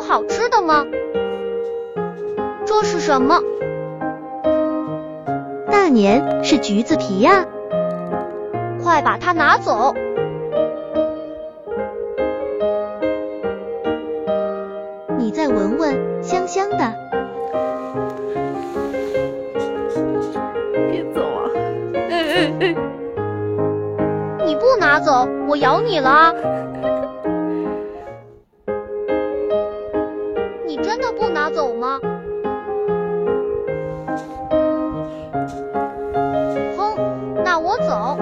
有好吃的吗？这是什么？大年是橘子皮呀、快把它拿走！你再闻闻，香香的。别走啊！你不拿走，我咬你了啊！拿走吗？哼那我走。